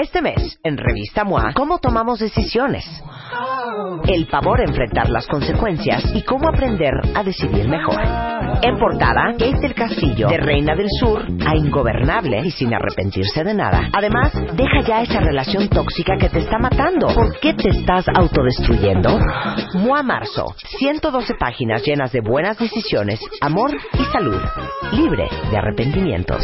Este mes, en Revista MOA, ¿cómo tomamos decisiones? El pavor a enfrentar las consecuencias y cómo aprender a decidir mejor. En portada, Kate del Castillo, de Reina del Sur a ingobernable y sin arrepentirse de nada. Además, deja ya esa relación tóxica que te está matando. ¿Por qué te estás autodestruyendo? MOA Marzo, 112 páginas llenas de buenas decisiones, amor y salud, libre de arrepentimientos.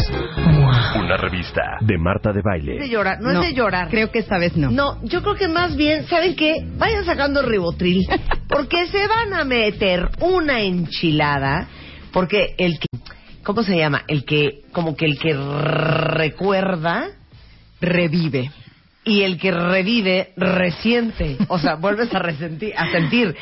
Una revista de Marta de de Baile. llorar, no, es de llorar. Creo que esta vez no. No, yo creo que más bien, ¿saben qué? Vayan sacando ribotril, porque se van a meter una enchilada, porque el que, ¿cómo se llama? El que, como que el que recuerda Revive. y el que revive resiente, o sea, vuelves a resentir, a sentir.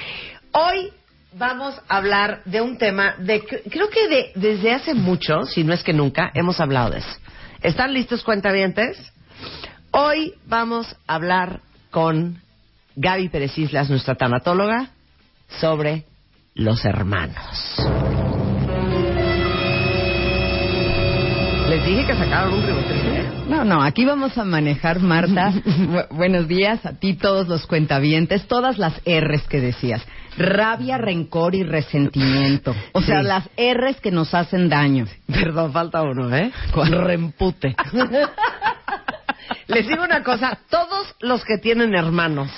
Hoy vamos a hablar de un tema de, creo que de, desde hace mucho, si no es que nunca, hemos hablado de eso. ¿Están listos, cuentavientes? Hoy vamos a hablar con Gaby Pérez Islas, nuestra tanatóloga, sobre los hermanos. Les dije que sacaron un ribotril. No, no, aquí vamos a manejar, Marta. bu- buenos días a ti, todos los cuentavientes, todas las R's que decías. Rabia, rencor y resentimiento. O sea, Sí. las R's que nos hacen daño. Perdón, falta uno, ¿eh? Rempute. Les digo una cosa, todos los que tienen hermanos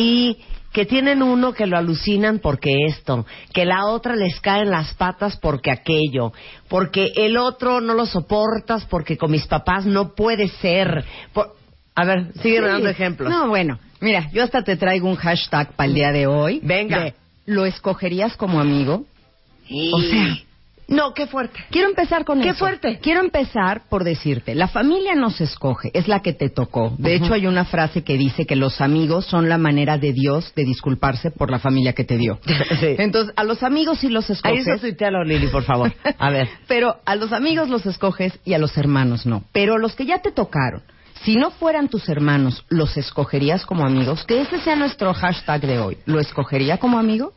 y que tienen uno que lo alucinan porque esto, que la otra les cae en las patas porque aquello, porque el otro no lo soportas porque con mis papás no puede ser. Por- A ver, sígueme Sí. dando ejemplos. No, bueno, mira, yo hasta te traigo un hashtag para el día de hoy. Venga. de, ¿Lo escogerías como amigo? Y- o sea- no, qué fuerte. Quiero empezar con ¡Qué eso. fuerte! Quiero empezar por decirte, la familia no se escoge, es la que te tocó. De hecho, hay una frase que dice que los amigos son la manera de Dios de disculparse por la familia que te dio. Sí. Entonces, a los amigos sí los Ahí escoges. tuitealo, Lili, por favor. A ver. Pero a los amigos los escoges y a los hermanos no. Pero los que ya te tocaron, si no fueran tus hermanos, ¿los escogerías como amigos? Que ese sea nuestro hashtag de hoy. ¿Lo escogería como amigo?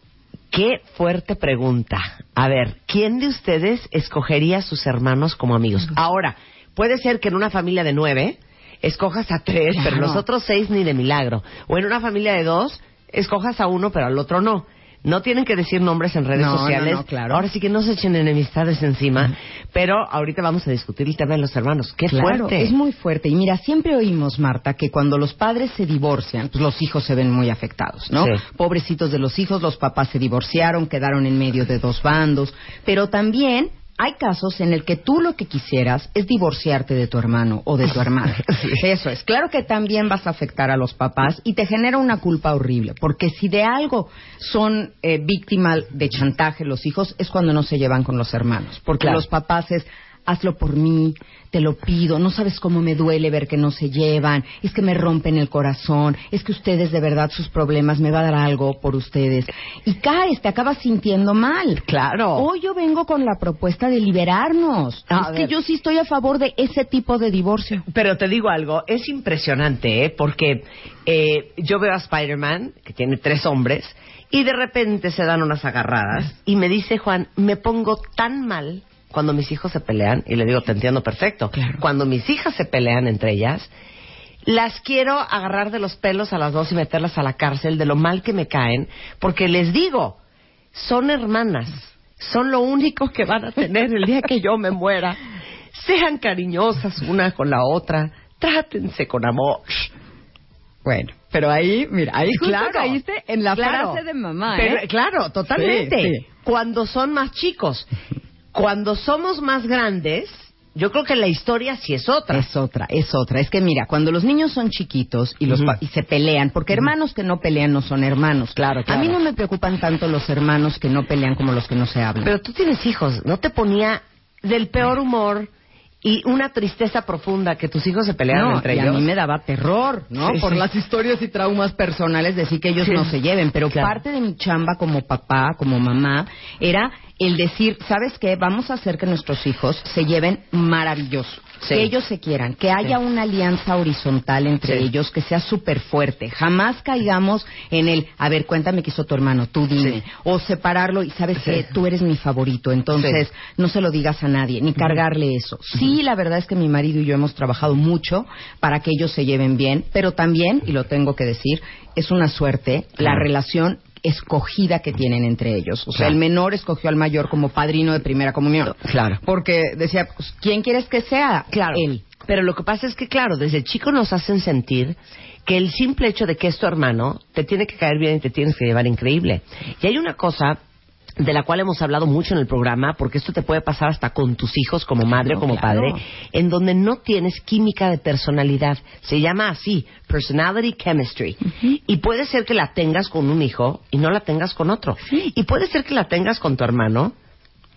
Qué fuerte pregunta. A ver, ¿quién de ustedes escogería a sus hermanos como amigos? Ahora, puede ser que en una familia de nueve escojas a tres, pero los otros seis ni de milagro. O en una familia de dos escojas a uno, pero al otro no. No tienen que decir nombres en redes No, sociales. no, claro. Ahora sí que no se echen enemistades encima. Pero ahorita vamos a discutir el tema de los hermanos. Qué Claro, fuerte. es muy fuerte. Y mira, siempre oímos, Marta, que cuando los padres se divorcian, pues los hijos se ven muy afectados, ¿no? Sí. Pobrecitos de los hijos, los papás se divorciaron, quedaron en medio de dos bandos. Pero también hay casos en el que tú lo que quisieras es divorciarte de tu hermano o de tu hermana. Eso es. Claro que también vas a afectar a los papás y te genera una culpa horrible. Porque si de algo son eh, víctimas de chantaje los hijos, es cuando no se llevan con los hermanos. Porque Claro. los papás es hazlo por mí, te lo pido, no sabes cómo me duele ver que no se llevan, es que me rompen el corazón, es que ustedes de verdad sus problemas me va a dar algo por ustedes. Y caes, te acabas sintiendo mal. Claro. Hoy yo vengo con la propuesta de liberarnos. A es ver. que yo sí estoy a favor de ese tipo de divorcio. Pero te digo algo, es impresionante, ¿eh? Porque eh, yo veo a Spider-Man, que tiene tres hombres, y de repente se dan unas agarradas, y me dice Juan, me pongo tan mal cuando mis hijos se pelean, y le digo, te entiendo perfecto, Claro. cuando mis hijas se pelean entre ellas, las quiero agarrar de los pelos a las dos y meterlas a la cárcel de lo mal que me caen, porque les digo, son hermanas, son lo único que van a tener el día que yo me muera. Sean cariñosas una con la otra, trátense con amor. Bueno, pero ahí, mira, ahí justo Claro, caíste en la claro. frase de mamá, Pero, ¿eh? Claro, totalmente. Sí, sí. Cuando son más chicos. Cuando somos más grandes, yo creo que la historia sí es otra. Es otra, es otra. Es que mira, cuando los niños son chiquitos y, los pa- y se pelean, porque hermanos que no pelean no son hermanos. Claro, claro. A mí no me preocupan tanto los hermanos que no pelean como los que no se hablan. Pero tú tienes hijos, ¿no te ponía del peor humor y una tristeza profunda que tus hijos se pelearan no, entre y ellos? a mí me daba terror, ¿no? Sí, Por sí. las historias y traumas personales decir que ellos Sí. no se lleven. Pero Claro. parte de mi chamba como papá, como mamá, era el decir, ¿sabes qué? Vamos a hacer que nuestros hijos se lleven maravilloso. Sí. Que ellos se quieran, que haya Sí. una alianza horizontal entre Sí. ellos, que sea súper fuerte. Jamás caigamos en el, a ver, cuéntame qué hizo tu hermano, tú dime. O separarlo y sabes que tú eres mi favorito, entonces no se lo digas a nadie, ni cargarle eso. Sí, la verdad es que mi marido y yo hemos trabajado mucho para que ellos se lleven bien, pero también, y lo tengo que decir, es una suerte la relación escogida que tienen entre ellos. O sea, Claro. el menor escogió al mayor como padrino de primera comunión. Claro. Porque decía, pues, ¿quién quieres que sea? Claro. Él. Pero lo que pasa es que, claro, desde chico nos hacen sentir que el simple hecho de que es tu hermano te tiene que caer bien y te tienes que llevar increíble. Y hay una cosa de la cual hemos hablado mucho en el programa, porque esto te puede pasar hasta con tus hijos como madre o No, como claro. padre, en donde no tienes química de personalidad. Se llama así, personality chemistry. Y puede ser que la tengas con un hijo y no la tengas con otro. Y puede ser que la tengas con tu hermano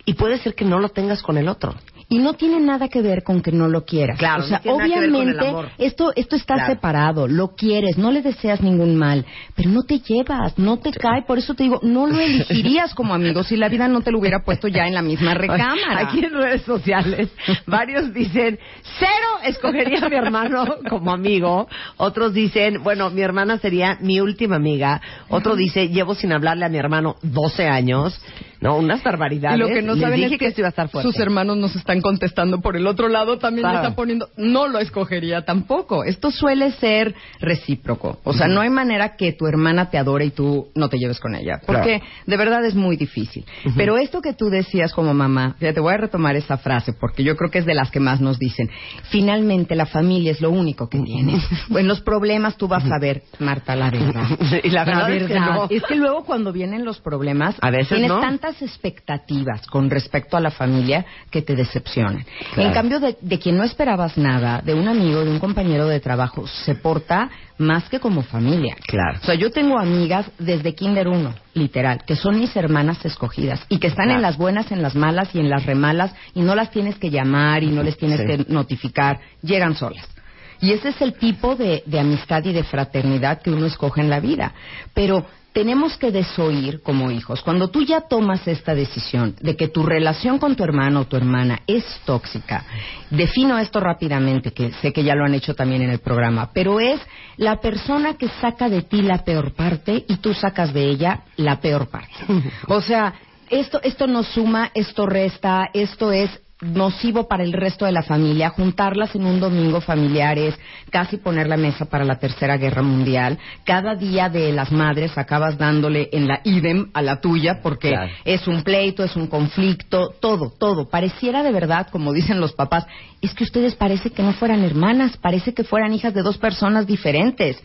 y puede ser que no lo tengas con el otro. Y no tiene nada que ver con que no lo quieras. Claro, o sea, no obviamente esto esto está Claro. separado, lo quieres, no le deseas ningún mal, pero no te llevas, no te cae, por eso te digo, no lo elegirías como amigo si la vida no te lo hubiera puesto ya en la misma recámara. Aquí en redes sociales, varios dicen, cero escogería a mi hermano como amigo. Otros dicen, bueno, mi hermana sería mi última amiga. Otro dice, llevo sin hablarle a mi hermano 12 años. No, unas barbaridades. Y lo que no Les saben dije es que, esto iba a estar sus hermanos nos están contestando por el otro lado, también Claro. le están poniendo, no lo escogería tampoco. Esto suele ser recíproco. O sea, no hay manera que tu hermana te adore y tú no te lleves con ella. Porque de verdad es muy difícil. Pero esto que tú decías como mamá, fíjate, voy a retomar esa frase porque yo creo que es de las que más nos dicen. Finalmente la familia es lo único que tienes. en los problemas tú vas a ver, Marta, la verdad. Y la verdad es que no. Es que luego cuando vienen los problemas, A veces tienes no. tantas expectativas con respecto a la familia que te decepcionan. Claro. En cambio, de, de quien no esperabas nada, de un amigo, de un compañero de trabajo, se porta más que como familia. Claro. O sea, yo tengo amigas desde Kinder 1, literal, que son mis hermanas escogidas y que están Claro. en las buenas, en las malas y en las remalas y no las tienes que llamar y no les tienes Sí. que notificar, llegan solas. Y ese es el tipo de, de amistad y de fraternidad que uno escoge en la vida. Pero tenemos que desoír como hijos. Cuando tú ya tomas esta decisión de que tu relación con tu hermano o tu hermana es tóxica, defino esto rápidamente, que sé que ya lo han hecho también en el programa, pero es la persona que saca de ti la peor parte y tú sacas de ella la peor parte. O sea, esto, esto no suma, esto resta, esto es nocivo para el resto de la familia, juntarlas en un domingo familiares, casi poner la mesa para la tercera guerra mundial. Cada día de las madres acabas dándole en la idem a la tuya porque Claro. es un pleito, es un conflicto, todo, todo. Pareciera de verdad, como dicen los papás, es que ustedes parece que no fueran hermanas, parece que fueran hijas de dos personas diferentes.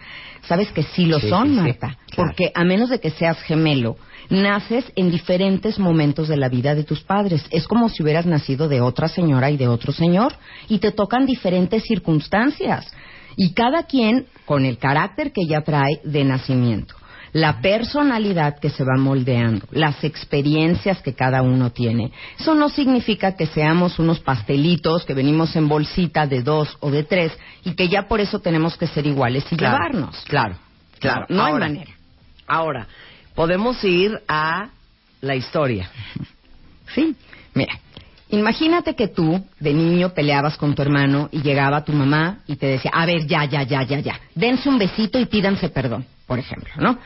Sabes que sí lo Sí, son, sí, sí. Marta, Claro. porque a menos de que seas gemelo, naces en diferentes momentos de la vida de tus padres. Es como si hubieras nacido de otra señora y de otro señor, y te tocan diferentes circunstancias. Y cada quien con el carácter que ya trae de nacimiento, la personalidad que se va moldeando, las experiencias que cada uno tiene. Eso no significa que seamos unos pastelitos que venimos en bolsita de dos o de tres y que ya por eso tenemos que ser iguales y Claro, llevarnos. Claro, claro. No Ahora, hay manera. Ahora, podemos ir a la historia. Sí, mira, imagínate que tú de niño peleabas con tu hermano y llegaba tu mamá y te decía, a ver, ya, ya, ya, ya, ya, dense un besito y pídanse perdón, por ejemplo, ¿no?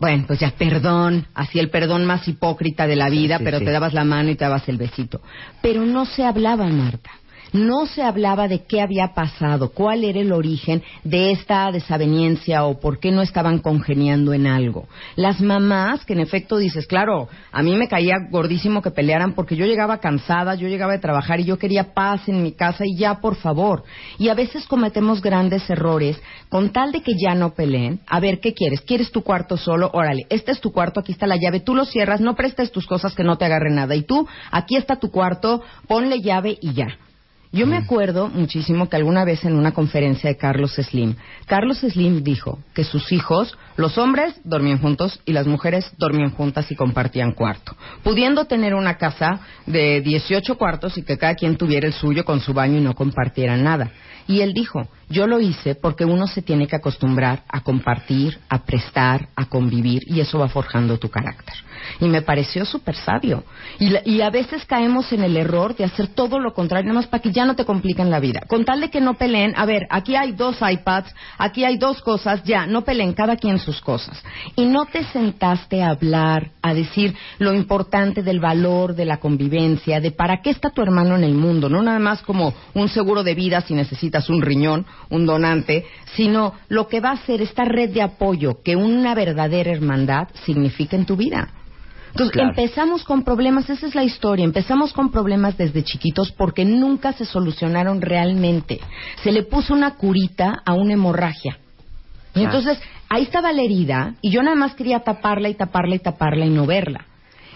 Bueno, pues ya, perdón, así el perdón más hipócrita de la vida, sí, pero sí. te dabas la mano y te dabas el besito. Pero no se hablaba, Marta. No se hablaba de qué había pasado, cuál era el origen de esta desaveniencia o por qué no estaban congeniando en algo. Las mamás, que en efecto dices, claro, a mí me caía gordísimo que pelearan porque yo llegaba cansada, yo llegaba de trabajar y yo quería paz en mi casa y ya, por favor. Y a veces cometemos grandes errores con tal de que ya no peleen. A ver, ¿qué quieres? ¿Quieres tu cuarto solo? Órale, este es tu cuarto, aquí está la llave, tú lo cierras, no prestes tus cosas que no te agarre nada. Y tú, aquí está tu cuarto, ponle llave y ya. Yo me acuerdo muchísimo que alguna vez en una conferencia de Carlos Slim, Carlos Slim dijo que sus hijos, los hombres dormían juntos y las mujeres dormían juntas y compartían cuarto, pudiendo tener una casa de 18 cuartos y que cada quien tuviera el suyo con su baño y no compartieran nada. Y él dijo, yo lo hice porque uno se tiene que acostumbrar a compartir, a prestar, a convivir, y eso va forjando tu carácter. Y me pareció súper sabio. Y, a veces caemos en el error de hacer todo lo contrario, nada más para que ya no te compliquen la vida. Con tal de que no peleen, a ver, aquí hay dos iPads, aquí hay dos cosas, ya, no peleen cada quien sus cosas. Y no te sentaste a hablar, a decir lo importante del valor de la convivencia, de para qué está tu hermano en el mundo, no nada más como un seguro de vida si necesitas un riñón, un donante, sino lo que va a ser esta red de apoyo que una verdadera hermandad significa en tu vida. Entonces empezamos con problemas, esa es la historia, empezamos con problemas desde chiquitos porque nunca se solucionaron realmente. Se le puso una curita a una hemorragia. Y entonces ahí estaba la herida y yo nada más quería taparla y taparla y taparla y no verla.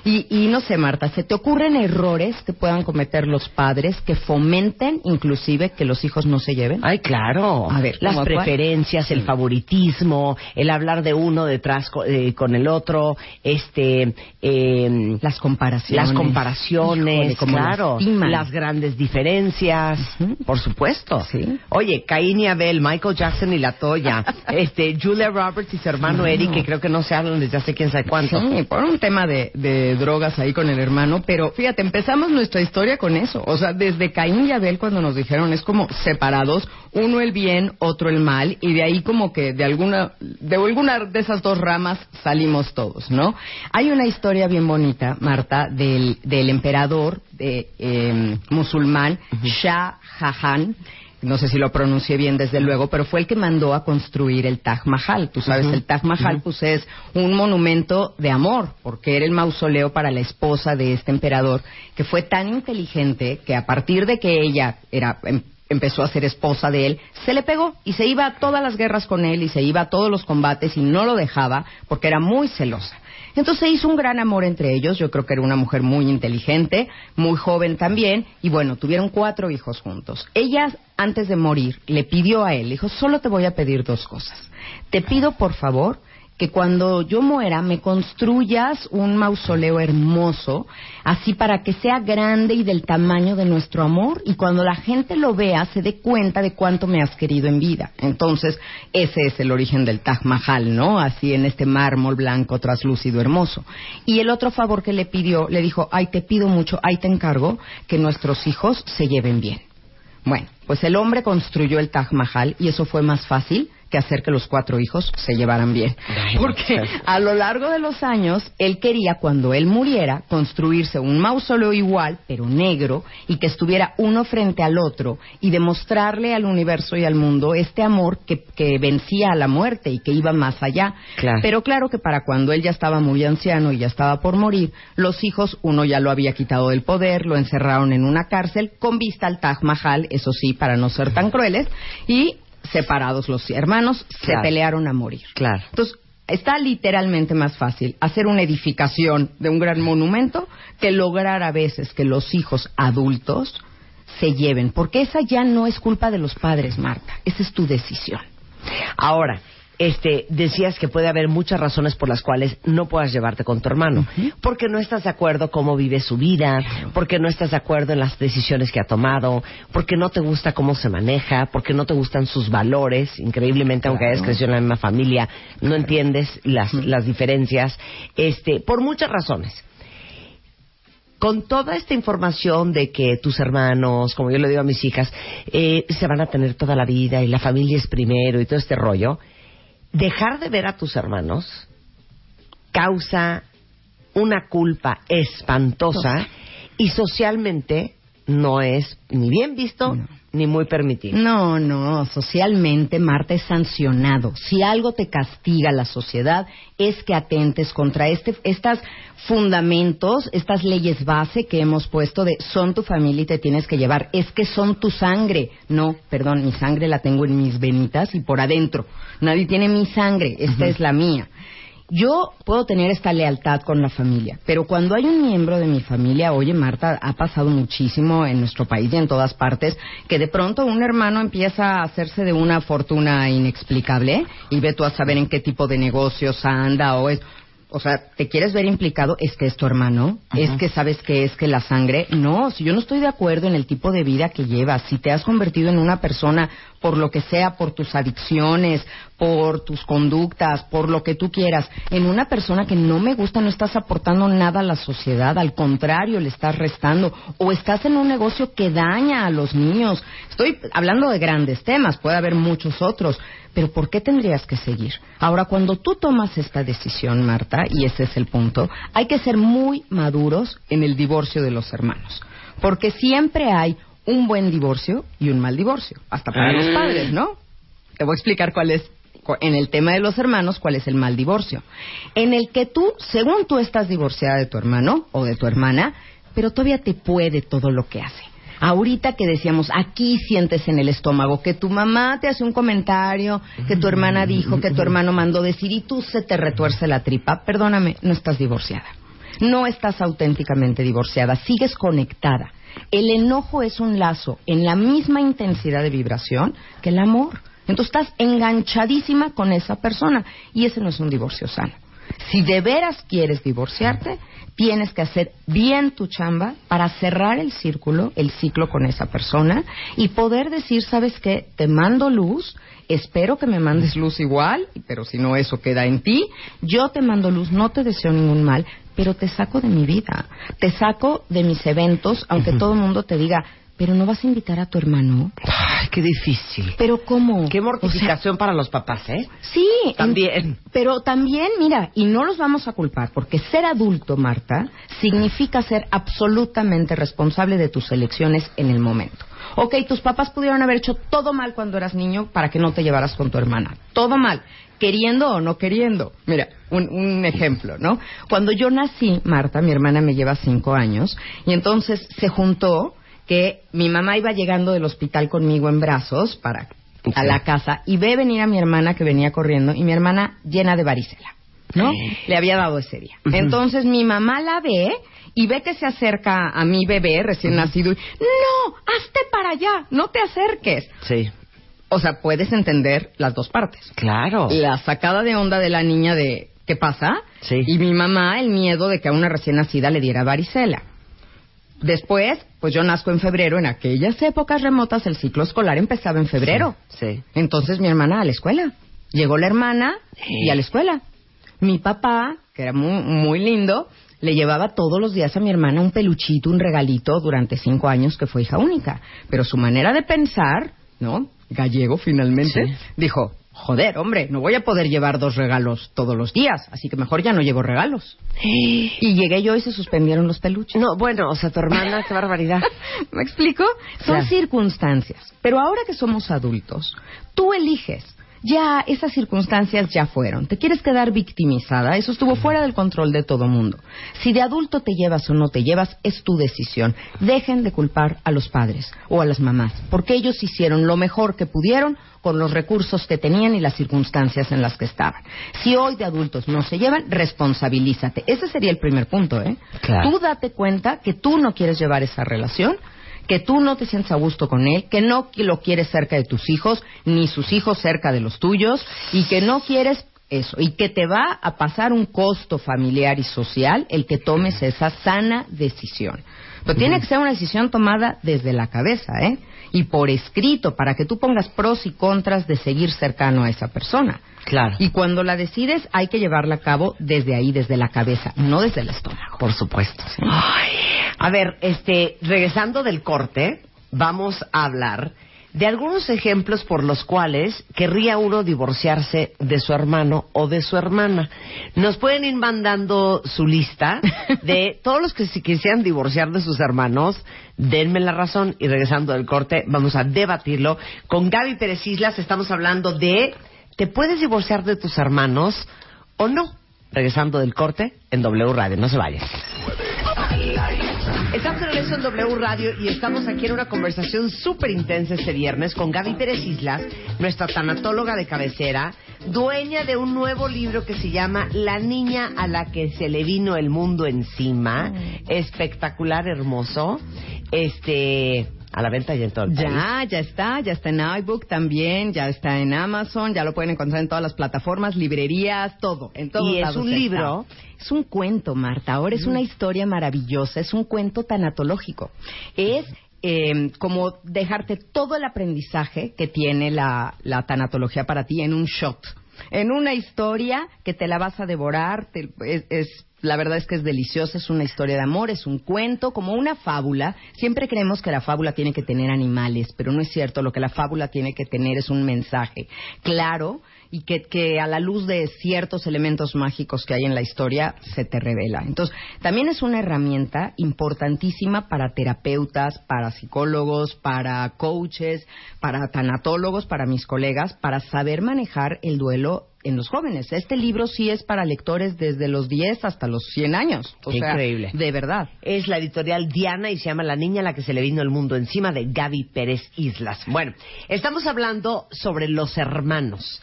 Y, y, no sé, Marta, ¿se te ocurren errores que puedan cometer los padres que fomenten inclusive que los hijos no se lleven? Ay, claro. A ver, las preferencias, el favoritismo, el hablar de uno detrás eh, con el otro, este, eh, las comparaciones, las comparaciones, claro, las grandes diferencias, por supuesto. Sí. Oye, Caín y Abel, Michael Jackson y la Toya, este, Julia Roberts y su hermano Eric, que creo que no se hablan desde hace quién sabe cuánto. Sí, por un tema de drogas ahí con el hermano, pero fíjate, empezamos nuestra historia con eso. O sea, desde Caín y Abel cuando nos dijeron es como separados, uno el bien, otro el mal, y de ahí como que de alguna, de alguna de esas dos ramas salimos todos, ¿no? Hay una historia bien bonita, Marta, del, del emperador de, eh, musulmán Shah Jahan no sé si lo pronuncié bien desde luego, pero fue el que mandó a construir el Taj Mahal. Tú sabes, el Taj Mahal pues es un monumento de amor, porque era el mausoleo para la esposa de este emperador, que fue tan inteligente que a partir de que ella era em, empezó a ser esposa de él, se le pegó y se iba a todas las guerras con él y se iba a todos los combates y no lo dejaba porque era muy celosa. Entonces hizo un gran amor entre ellos. Yo creo que era una mujer muy inteligente, muy joven también. Y bueno, tuvieron cuatro hijos juntos. Ella, antes de morir, le pidió a él, dijo, solo te voy a pedir dos cosas. Te pido, por favor, que cuando yo muera me construyas un mausoleo hermoso, así para que sea grande y del tamaño de nuestro amor, y cuando la gente lo vea se dé cuenta de cuánto me has querido en vida. Entonces, ese es el origen del Taj Mahal, ¿no? Así en este mármol blanco, traslúcido, hermoso. Y el otro favor que le pidió, le dijo, ay, te pido mucho, ay, te encargo que nuestros hijos se lleven bien. Bueno, pues el hombre construyó el Taj Mahal y eso fue más fácil que hacer que los cuatro hijos se llevaran bien. Porque a lo largo de los años, él quería, cuando él muriera, construirse un mausoleo igual, pero negro, y que estuviera uno frente al otro, y demostrarle al universo y al mundo este amor que, vencía a la muerte y que iba más allá. Pero claro que para cuando él ya estaba muy anciano y ya estaba por morir, los hijos, uno ya lo había quitado del poder, lo encerraron en una cárcel, con vista al Taj Mahal, eso sí, para no ser tan crueles, y separados los hermanos, se pelearon a morir. Claro. Entonces, está literalmente más fácil hacer una edificación de un gran monumento que lograr a veces que los hijos adultos se lleven, porque esa ya no es culpa de los padres, Marta, esa es tu decisión. Ahora, este, decías que puede haber muchas razones por las cuales no puedas llevarte con tu hermano. Porque no estás de acuerdo cómo vive su vida, porque no estás de acuerdo en las decisiones que ha tomado, porque no te gusta cómo se maneja, porque no te gustan sus valores. Increíblemente, aunque hayas crecido en la misma familia, no entiendes las, las diferencias. Este, por muchas razones. Con toda esta información de que tus hermanos, como yo le digo a mis hijas, eh, se van a tener toda la vida y la familia es primero y todo este rollo, dejar de ver a tus hermanos causa una culpa espantosa y socialmente no es ni bien visto ni muy permitido. No, no, socialmente Marta es sancionado. Si algo te castiga la sociedad es que atentes contra este, estos fundamentos, estas leyes base que hemos puesto de son tu familia y te tienes que llevar. Es que son tu sangre. No, perdón, mi sangre la tengo en mis venitas y por adentro. Nadie tiene mi sangre, esta es la mía. Yo puedo tener esta lealtad con la familia, pero cuando hay un miembro de mi familia, oye Marta, ha pasado muchísimo en nuestro país y en todas partes, que de pronto un hermano empieza a hacerse de una fortuna inexplicable y ve tú a saber en qué tipo de negocios anda o es o sea, te quieres ver implicado, es que es tu hermano, es que sabes que es que la sangre. No, si yo no estoy de acuerdo en el tipo de vida que llevas, si te has convertido en una persona por lo que sea, por tus adicciones, por tus conductas, por lo que tú quieras, en una persona que no me gusta, no estás aportando nada a la sociedad, al contrario, le estás restando, o estás en un negocio que daña a los niños. Estoy hablando de grandes temas, puede haber muchos otros, pero ¿por qué tendrías que seguir? Ahora, cuando tú tomas esta decisión, Marta, y ese es el punto, hay que ser muy maduros en el divorcio de los hermanos, porque siempre hay un buen divorcio y un mal divorcio, hasta para los padres, ¿no? Te voy a explicar cuál es, en el tema de los hermanos, cuál es el mal divorcio. En el que tú, según tú estás divorciada de tu hermano o de tu hermana, pero todavía te puede todo lo que hace. Ahorita que decíamos, aquí sientes en el estómago que tu mamá te hace un comentario, que tu hermana dijo, que tu hermano mandó decir y tú se te retuerce la tripa, perdóname, no estás divorciada. No estás auténticamente divorciada, sigues conectada. El enojo es un lazo en la misma intensidad de vibración que el amor. Entonces estás enganchadísima con esa persona y ese no es un divorcio sano. Si de veras quieres divorciarte, tienes que hacer bien tu chamba para cerrar el círculo, el ciclo con esa persona y poder decir, ¿sabes qué? Te mando luz, espero que me mandes luz igual, pero si no eso queda en ti, yo te mando luz, no te deseo ningún mal, pero te saco de mi vida, te saco de mis eventos, aunque todo el mundo te diga, pero no vas a invitar a tu hermano. Ay, qué difícil. Pero ¿cómo? Qué mortificación para los papás, ¿eh? Sí. También. pero también, mira, y no los vamos a culpar, porque ser adulto, Marta, significa ser absolutamente responsable de tus elecciones en el momento. Ok, tus papás pudieron haber hecho todo mal cuando eras niño para que no te llevaras con tu hermana. Todo mal queriendo o no queriendo. Mira, un, un, ejemplo, ¿no? Cuando yo nací, Marta, mi hermana me lleva cinco años, y entonces se juntó que mi mamá iba llegando del hospital conmigo en brazos para a la casa y ve venir a mi hermana que venía corriendo y mi hermana llena de varicela, ¿no? Le había dado ese día. Entonces mi mamá la ve y ve que se acerca a mi bebé recién nacido y no, hazte para allá, no te acerques. Sí. O sea, puedes entender las dos partes. Claro. La sacada de onda de la niña de ¿qué pasa? Sí. Y mi mamá el miedo de que a una recién nacida le diera varicela. Después, pues yo nazco en febrero, en aquellas épocas remotas el ciclo escolar empezaba en febrero. Sí. Entonces mi hermana a la escuela. Llegó la hermana y a la escuela. Mi papá, que era muy, muy lindo, le llevaba todos los días a mi hermana un peluchito, un regalito durante cinco años que fue hija única. Pero su manera de pensar, ¿no? Gallego finalmente, Sí. dijo, joder, hombre, no voy a poder llevar dos regalos todos los días, así que mejor ya no llevo regalos. Y llegué yo y se suspendieron los peluches. No, bueno, o sea, tu hermana, qué barbaridad. ¿Me explico? Son Claro. circunstancias. Pero ahora que somos adultos, tú eliges. Ya esas circunstancias ya fueron. ¿Te quieres quedar victimizada? Eso estuvo fuera del control de todo mundo. Si de adulto te llevas o no te llevas, es tu decisión. Dejen de culpar a los padres o a las mamás, porque ellos hicieron lo mejor que pudieron con los recursos que tenían y las circunstancias en las que estaban. Si hoy de adultos no se llevan, responsabilízate. Ese sería el primer punto, ¿eh? Claro. Tú date cuenta que tú no quieres llevar esa relación, que tú no te sientes a gusto con él, que no lo quieres cerca de tus hijos, ni sus hijos cerca de los tuyos, y que no quieres eso, y que te va a pasar un costo familiar y social el que tomes esa sana decisión. Pero tiene que ser una decisión tomada desde la cabeza, ¿eh? Y por escrito, para que tú pongas pros y contras de seguir cercano a esa persona. Claro. Y cuando la decides, hay que llevarla a cabo desde ahí, desde la cabeza, no desde el estómago. Por supuesto. Ay. A ver, este, regresando del corte, vamos a hablar de algunos ejemplos por los cuales querría uno divorciarse de su hermano o de su hermana. Nos pueden ir mandando su lista de todos los que se quisieran divorciar de sus hermanos. Denme la razón y regresando del corte vamos a debatirlo. Con Gaby Pérez Islas estamos hablando de ¿te puedes divorciar de tus hermanos o no? Regresando del corte en W Radio. No se vayan. Estamos de regreso en W Radio y estamos aquí en una conversación súper intensa este viernes con Gaby Pérez Islas, nuestra tanatóloga de cabecera, dueña de un nuevo libro que se llama La niña a la que se le vino el mundo encima. Espectacular, hermoso. Este, A la venta y en todo el país. Ya, ya está, ya está en iBook también, ya está en Amazon, ya lo pueden encontrar en todas las plataformas, librerías, todo, en todos Y es un está. libro. Es un cuento, Marta. Ahora es una historia maravillosa, es un cuento tanatológico. Es eh, como dejarte todo el aprendizaje que tiene la, la tanatología para ti en un shot. En una historia que te la vas a devorar, te- es, es- la verdad es que es deliciosa, es una historia de amor, es un cuento, como una fábula. Siempre creemos que la fábula tiene que tener animales, pero no es cierto. Lo que la fábula tiene que tener es un mensaje claro y que, que a la luz de ciertos elementos mágicos que hay en la historia se te revela. Entonces, también es una herramienta importantísima para terapeutas, para psicólogos, para coaches, para tanatólogos, para mis colegas, para saber manejar el duelo en los jóvenes. Este libro sí es para lectores desde los 10 hasta los 100 años. O sea, Increíble. de verdad. Es la editorial Diana y se llama La niña a la que se le vino el mundo encima de Gaby Pérez Islas. Bueno, estamos hablando sobre los hermanos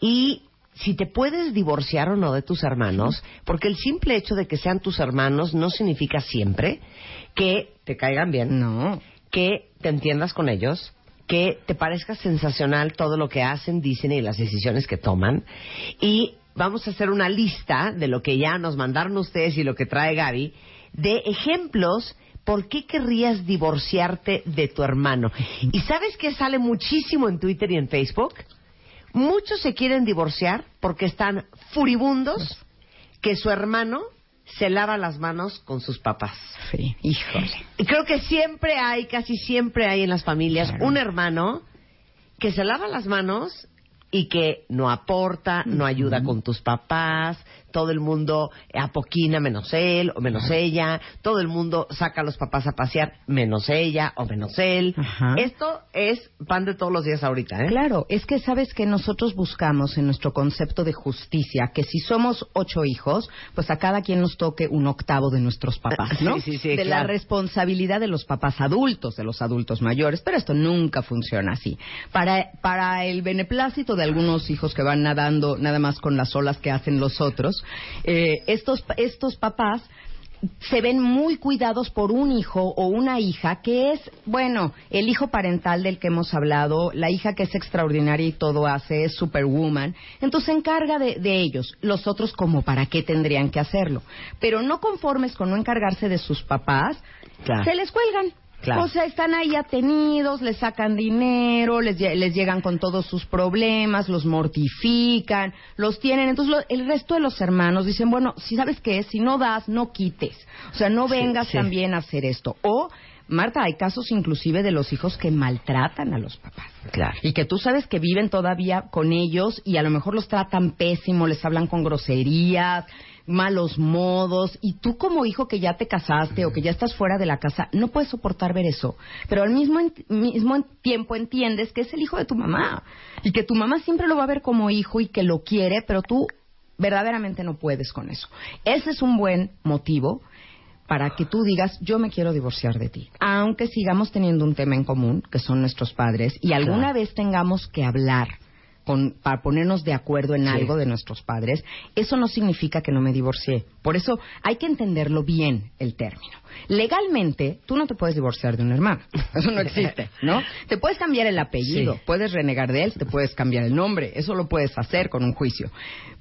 y si te puedes divorciar o no de tus hermanos, porque el simple hecho de que sean tus hermanos no significa siempre que te caigan bien, No. que te entiendas con ellos, que te parezca sensacional todo lo que hacen, dicen y las decisiones que toman. Y vamos a hacer una lista de lo que ya nos mandaron ustedes y lo que trae Gaby, de ejemplos por qué querrías divorciarte de tu hermano. ¿Y sabes que sale muchísimo en Twitter y en Facebook? Muchos se quieren divorciar porque están furibundos que su hermano se lava las manos con sus papás. Sí, híjole. Y creo que siempre hay, casi siempre hay en las familias Claro. un hermano que se lava las manos y que no aporta, no ayuda con tus papás, todo el mundo apoquina menos él o menos ella, todo el mundo saca a los papás a pasear menos ella o menos él. Ajá. Esto es pan de todos los días ahorita, ¿eh? Claro, es que sabes que nosotros buscamos en nuestro concepto de justicia que si somos ocho hijos, pues a cada quien nos toque un octavo de nuestros papás, ¿no? Sí, sí, sí, de la responsabilidad de los papás adultos, de los adultos mayores, pero esto nunca funciona así. Para, para el beneplácito de algunos hijos que van nadando nada más con las olas que hacen los otros, eh, estos, estos papás se ven muy cuidados por un hijo o una hija que es, bueno, el hijo parental del que hemos hablado, la hija que es extraordinaria y todo hace, es superwoman, entonces se encarga de, de ellos, los otros como para qué tendrían que hacerlo. Pero no conformes con no encargarse de sus papás, Claro. se les cuelgan. Claro. O sea, están ahí atenidos, les sacan dinero, les, lle- les llegan con todos sus problemas, los mortifican, los tienen. Entonces, lo- el resto de los hermanos dicen, bueno, si sabes qué, si no das, no quites. O sea, no Sí, vengas sí. también a hacer esto. O, Marta, hay casos inclusive de los hijos que maltratan a los papás. Claro. Y que tú sabes que viven todavía con ellos y a lo mejor los tratan pésimo, les hablan con groserías, malos modos, y tú como hijo que ya te casaste o que ya estás fuera de la casa, no puedes soportar ver eso. Pero al mismo, mismo tiempo entiendes que es el hijo de tu mamá y que tu mamá siempre lo va a ver como hijo y que lo quiere, pero tú verdaderamente no puedes con eso. Ese es un buen motivo para que tú digas, yo me quiero divorciar de ti. Aunque sigamos teniendo un tema en común, que son nuestros padres, y alguna Claro. vez tengamos que hablar con- para ponernos de acuerdo en Sí. algo de nuestros padres, eso no significa que no me divorcié. Por eso hay que entenderlo bien el término. Legalmente, tú no te puedes divorciar de un hermano. Eso no existe, ¿no? Te puedes cambiar el apellido, Sí. puedes renegar de él, te puedes cambiar el nombre. Eso lo puedes hacer con un juicio.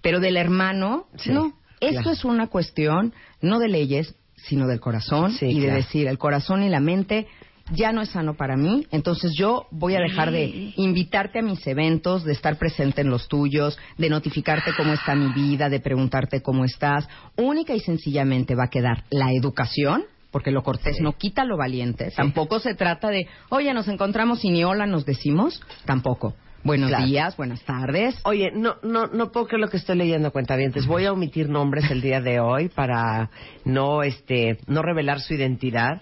Pero del hermano, Sí, no. Esto claro. es una cuestión no de leyes, sino del corazón y de decir, el corazón y la mente ya no es sano para mí, entonces yo voy a dejar de invitarte a mis eventos, de estar presente en los tuyos, de notificarte cómo está mi vida, de preguntarte cómo estás. Única y sencillamente va a quedar la educación, porque lo cortés Sí. no quita lo valiente. Tampoco se trata de, oye, nos encontramos y ni hola nos decimos. Tampoco. Buenos Claro. días, buenas tardes. Oye, no, no, no puedo creer lo que estoy leyendo, cuentavientes. Voy a omitir nombres el día de hoy para no, este, no revelar su identidad.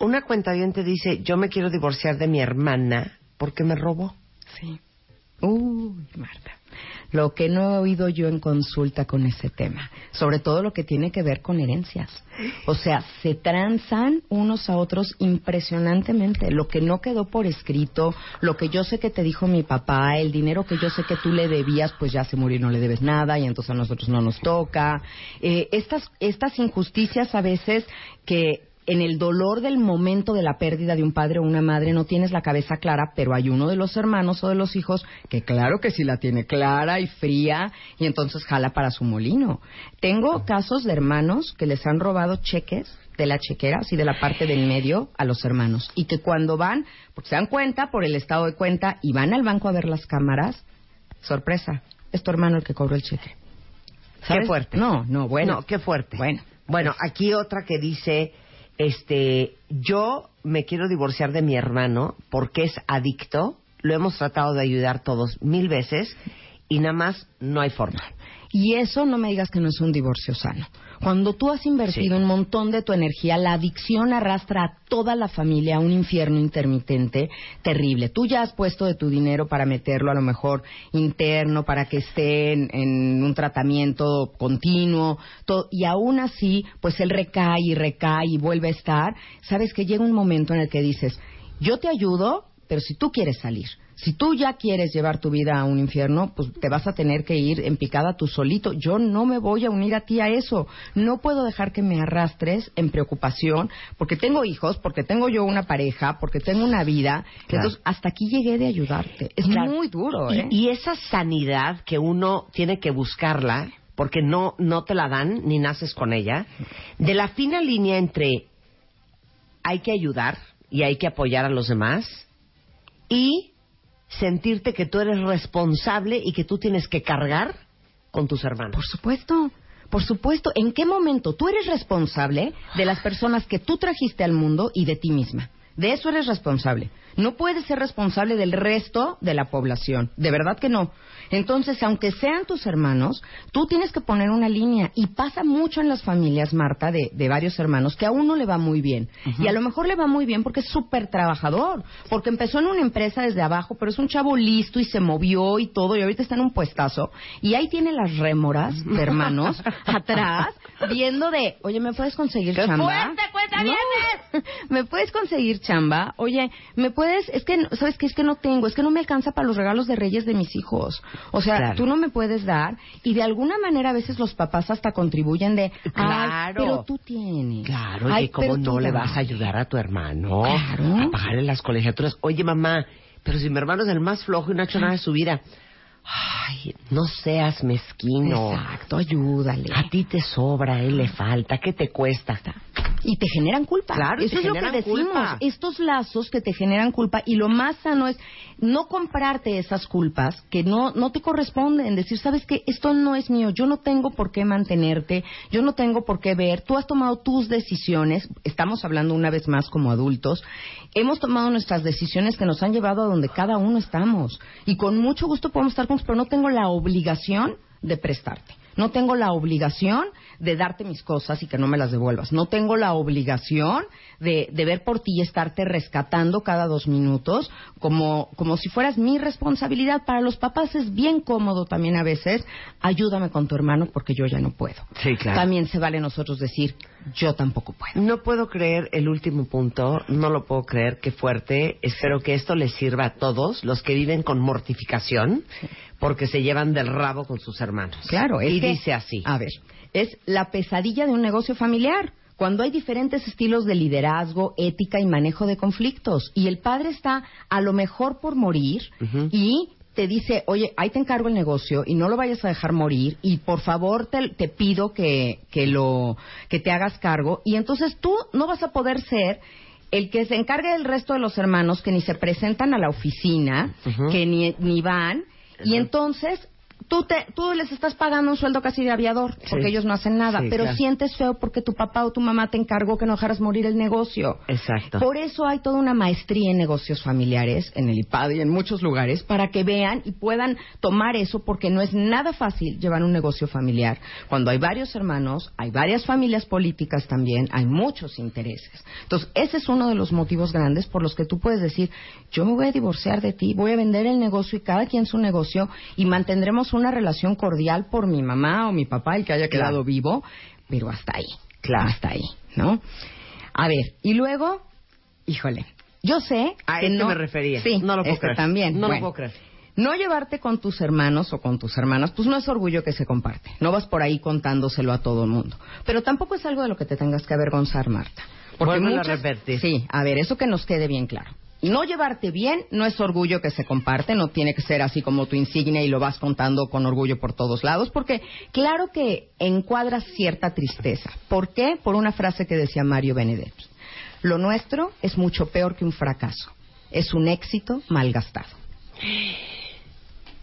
Una cuentaviente dice, yo me quiero divorciar de mi hermana porque me robó. Sí. Uy, Marta. Lo que no he oído yo en consulta con ese tema, sobre todo lo que tiene que ver con herencias. O sea, se transan unos a otros impresionantemente. Lo que no quedó por escrito, lo que yo sé que te dijo mi papá, el dinero que yo sé que tú le debías, pues ya se murió y no le debes nada y entonces a nosotros no nos toca. Eh, estas, estas injusticias a veces que en el dolor del momento de la pérdida de un padre o una madre no tienes la cabeza clara, pero hay uno de los hermanos o de los hijos que claro que sí la tiene clara y fría y entonces jala para su molino. Tengo casos de hermanos que les han robado cheques de la chequera, así de la parte del medio, a los hermanos. Y que cuando van, porque se dan cuenta por el estado de cuenta y van al banco a ver las cámaras, sorpresa, es tu hermano el que cobró el cheque. Qué fuerte. No, no, bueno. No, qué fuerte. Bueno. Bueno, aquí otra que dice, este, yo me quiero divorciar de mi hermano porque es adicto. Lo hemos tratado de ayudar todos mil veces y nada más no hay forma. Y eso no me digas que no es un divorcio sano. Cuando tú has invertido un montón de tu energía, la adicción arrastra a toda la familia a un infierno intermitente terrible. Tú ya has puesto de tu dinero para meterlo a lo mejor interno, para que esté en, un tratamiento continuo, y aún así, pues él recae y recae y vuelve a estar. Sabes que llega un momento en el que dices, yo te ayudo, pero si tú quieres salir, si tú ya quieres llevar tu vida a un infierno, pues te vas a tener que ir en picada tú solito. Yo no me voy a unir a ti a eso. No puedo dejar que me arrastres en preocupación, porque tengo hijos, porque tengo yo una pareja, porque tengo una vida. Entonces, hasta aquí llegué de ayudarte. Es muy duro, ¿eh? Y, esa sanidad que uno tiene que buscarla, porque no, no te la dan ni naces con ella, de la fina línea entre hay que ayudar y hay que apoyar a los demás y sentirte que tú eres responsable y que tú tienes que cargar con tus hermanos. Por supuesto. Por supuesto, ¿en qué momento tú eres responsable de las personas que tú trajiste al mundo y de ti misma? De eso eres responsable. No puedes ser responsable del resto de la población. De verdad que no. Entonces, aunque sean tus hermanos, tú tienes que poner una línea. Y pasa mucho en las familias, Marta, de, varios hermanos, que a uno le va muy bien. Y a lo mejor le va muy bien porque es súper trabajador. Porque empezó en una empresa desde abajo, pero es un chavo listo y se movió y todo. Y ahorita está en un puestazo. Y ahí tiene las rémoras de hermanos atrás, viendo de, oye, ¿me puedes conseguir chamba? ¡Fuerte, cuenta no. ¿Me puedes conseguir chamba? Oye, ¿me puedes? Es que, ¿sabes qué? Es que no tengo. Es que no me alcanza para los regalos de reyes de mis hijos. O sea, tú no me puedes dar y de alguna manera a veces los papás hasta contribuyen de, claro, pero tú tienes. Claro, y cómo no le vas a ayudar a tu hermano claro. a pagarle las colegiaturas. Oye, mamá, pero si mi hermano es el más flojo y no ha hecho nada de su vida. Ay, no seas mezquino. Exacto, ayúdale. A ti te sobra, a él le falta. ¿Qué te cuesta? Y te generan culpa. Claro, eso es lo que decimos. Culpa. Estos lazos que te generan culpa y lo más sano es no comprarte esas culpas que no no te corresponden. Decir, sabes que esto no es mío. Yo no tengo por qué mantenerte. Yo no tengo por qué ver. Tú has tomado tus decisiones. Estamos hablando una vez más como adultos. Hemos tomado nuestras decisiones que nos han llevado a donde cada uno estamos. Y con mucho gusto podemos estar juntos, pero no tengo la obligación de prestarte. No tengo la obligación de darte mis cosas y que no me las devuelvas. No tengo la obligación de, ver por ti y estarte rescatando cada dos minutos como, como si fueras mi responsabilidad. Para los papás es bien cómodo también a veces, ayúdame con tu hermano porque yo ya no puedo. Sí, claro. También se vale nosotros decir, yo tampoco puedo. No puedo creer el último punto, no lo puedo creer, qué fuerte. Espero que esto les sirva a todos los que viven con mortificación porque se llevan del rabo con sus hermanos. Claro, y dice así. A ver, es la pesadilla de un negocio familiar cuando hay diferentes estilos de liderazgo, ética y manejo de conflictos. Y el padre está a lo mejor por morir y te dice, oye, ahí te encargo el negocio y no lo vayas a dejar morir y por favor te, te pido que, que, lo, que te hagas cargo. Y entonces tú no vas a poder ser el que se encargue del resto de los hermanos que ni se presentan a la oficina, que ni, ni van, y entonces tú, te, tú les estás pagando un sueldo casi de aviador, porque ellos no hacen nada, pero sientes feo porque tu papá o tu mamá te encargó que no dejaras morir el negocio. Exacto. Por eso hay toda una maestría en negocios familiares, en el IPAD y en muchos lugares, para que vean y puedan tomar eso, porque no es nada fácil llevar un negocio familiar. Cuando hay varios hermanos, hay varias familias políticas también, hay muchos intereses. Entonces, ese es uno de los motivos grandes por los que tú puedes decir, yo me voy a divorciar de ti, voy a vender el negocio y cada quien su negocio y mantendremos una relación cordial por mi mamá o mi papá, el que haya quedado vivo, pero hasta ahí, claro, hasta ahí, ¿no? A ver, y luego, híjole, yo sé a que no me refería. Sí, no lo puedo este también. No lo puedo creer. No llevarte con tus hermanos o con tus hermanas, pues no es orgullo que se comparte. No vas por ahí contándoselo a todo el mundo. Pero tampoco es algo de lo que te tengas que avergonzar, Marta. Porque muchas, a repetir. Sí, a ver, eso que nos quede bien claro. No llevarte bien no es orgullo que se comparte, no tiene que ser así como tu insignia y lo vas contando con orgullo por todos lados, porque claro que encuadras cierta tristeza. ¿Por qué? Por una frase que decía Mario Benedetti. Lo nuestro es mucho peor que un fracaso. Es un éxito malgastado.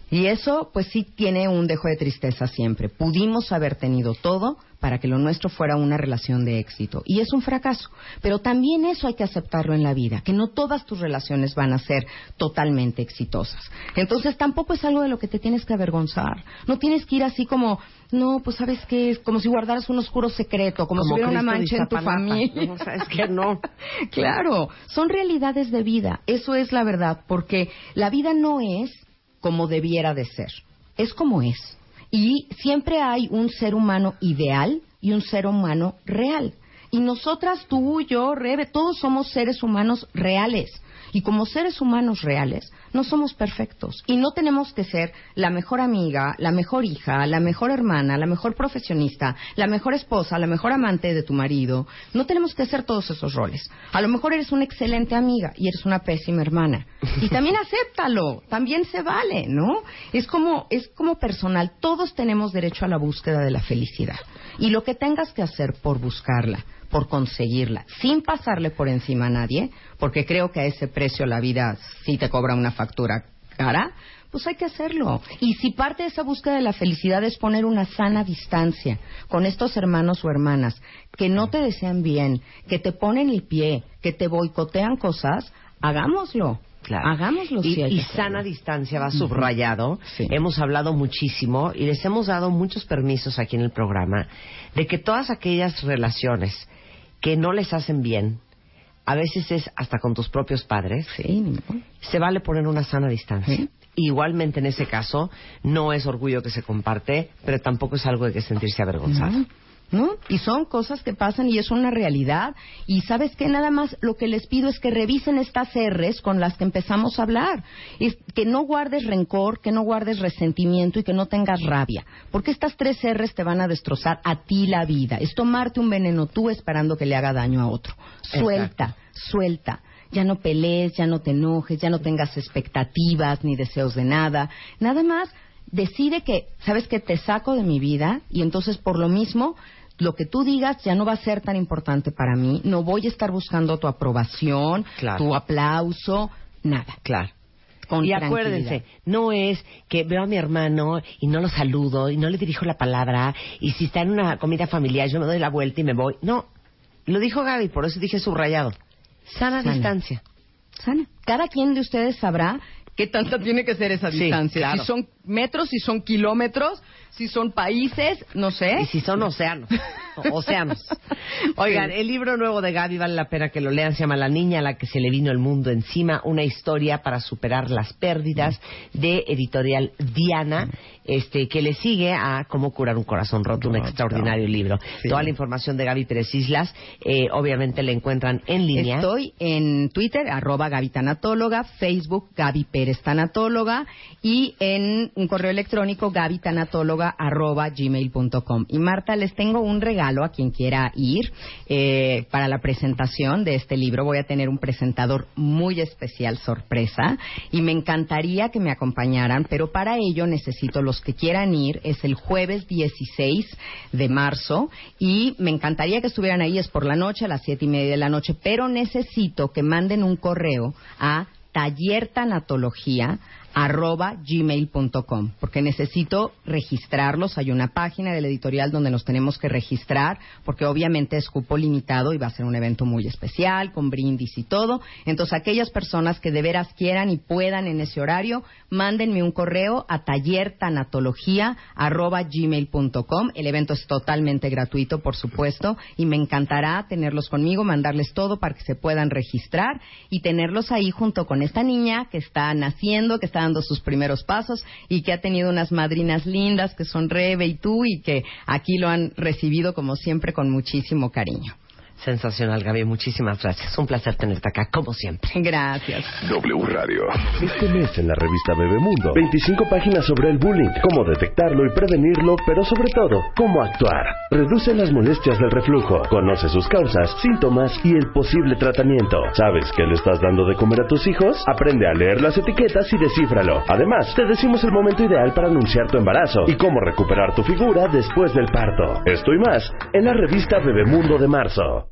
Y eso, pues sí, tiene un dejo de tristeza siempre. Pudimos haber tenido todo para que lo nuestro fuera una relación de éxito. Y es un fracaso. Pero también eso hay que aceptarlo en la vida, que no todas tus relaciones van a ser totalmente exitosas. Entonces tampoco es algo de lo que te tienes que avergonzar. No tienes que ir así como, no, pues sabes que es como si guardaras un oscuro secreto, como, si hubiera una mancha en tu familia. No, sabes que no. claro, son realidades de vida. Eso es la verdad, porque la vida no es como debiera de ser. Es como es. Y siempre hay un ser humano ideal y un ser humano real. Y nosotras, tú, yo, Rebe, todos somos seres humanos reales. Y como seres humanos reales, no somos perfectos. Y no tenemos que ser la mejor amiga, la mejor hija, la mejor hermana, la mejor profesionista, la mejor esposa, la mejor amante de tu marido. No tenemos que hacer todos esos roles. A lo mejor eres una excelente amiga y eres una pésima hermana. Y también acéptalo. También se vale, ¿no? Es como, es como personal. Todos tenemos derecho a la búsqueda de la felicidad. Y lo que tengas que hacer por buscarla por conseguirla, sin pasarle por encima a nadie, porque creo que a ese precio la vida sí te cobra una factura cara, pues hay que hacerlo. Y si parte de esa búsqueda de la felicidad es poner una sana distancia con estos hermanos o hermanas que no te desean bien, que te ponen el pie, que te boicotean cosas, hagámoslo. Hagámoslo. Y, y sana distancia va subrayado. Hemos hablado muchísimo y les hemos dado muchos permisos aquí en el programa de que todas aquellas relaciones que no les hacen bien, a veces es hasta con tus propios padres, se vale poner una sana distancia. Igualmente en ese caso, no es orgullo que se comparte, pero tampoco es algo de que sentirse avergonzado. ¿no? Y son cosas que pasan y es una realidad. Y sabes que nada más lo que les pido es que revisen estas R's con las que empezamos a hablar. Es que no guardes rencor, que no guardes resentimiento y que no tengas rabia. Porque estas tres R's te van a destrozar a ti la vida. Es tomarte un veneno tú esperando que le haga daño a otro. Suelta, suelta. Ya no pelees, ya no te enojes, ya no tengas expectativas ni deseos de nada. Nada más decide que, sabes que te saco de mi vida y entonces por lo mismo lo que tú digas ya no va a ser tan importante para mí, no voy a estar buscando tu aprobación, tu aplauso, nada. Claro. y acuérdense, no es que veo a mi hermano y no lo saludo y no le dirijo la palabra y si está en una comida familiar yo me doy la vuelta y me voy. No, lo dijo Gaby, por eso dije subrayado. Sana, distancia. Sana. Cada quien de ustedes sabrá qué tanta tiene que ser esa distancia. Si son metros, si son kilómetros, si son países, no sé. Y si son océanos. océanos. Oigan, el libro nuevo de Gaby vale la pena que lo lean. Se llama La niña a la que se le vino el mundo encima. Una historia para superar las pérdidas de editorial Diana, este, que le sigue a Cómo curar un corazón roto, un extraordinario libro. Toda la información de Gaby Pérez Islas, eh, obviamente la encuentran en línea. Estoy en Twitter, arroba Gaby Tanatóloga, Facebook Gaby Pérez Tanatóloga y en un correo electrónico Gaby Tanatóloga arroba gmail.com. Y Marta, les tengo un regalo a quien quiera ir eh, para la presentación de este libro. Voy a tener un presentador muy especial, sorpresa, y me encantaría que me acompañaran, pero para ello necesito los que quieran ir. Es el jueves 16 de marzo y me encantaría que estuvieran ahí. Es por la noche, a las siete y media de la noche, pero necesito que manden un correo a tallertanatología arroba gmail.com, porque necesito registrarlos. Hay una página del editorial donde nos tenemos que registrar, porque obviamente es cupo limitado y va a ser un evento muy especial, con brindis y todo. Entonces, aquellas personas que de veras quieran y puedan en ese horario, mándenme un correo a tallertanatología arroba gmail.com. El evento es totalmente gratuito, por supuesto, y me encantará tenerlos conmigo, mandarles todo para que se puedan registrar y tenerlos ahí junto con esta niña que está naciendo, que está dando sus primeros pasos y que ha tenido unas madrinas lindas que son Rebe y tú y que aquí lo han recibido como siempre con muchísimo cariño. Sensacional, Gaby. Muchísimas gracias. Un placer tenerte acá, como siempre. Gracias. W Radio. Este mes en la revista Bebemundo, 25 páginas sobre el bullying, cómo detectarlo y prevenirlo, pero sobre todo, cómo actuar. Reduce las molestias del reflujo, conoce sus causas, síntomas y el posible tratamiento. ¿Sabes qué le estás dando de comer a tus hijos? Aprende a leer las etiquetas y descífralo. Además, te decimos el momento ideal para anunciar tu embarazo y cómo recuperar tu figura después del parto. Esto y más en la revista Bebemundo de marzo.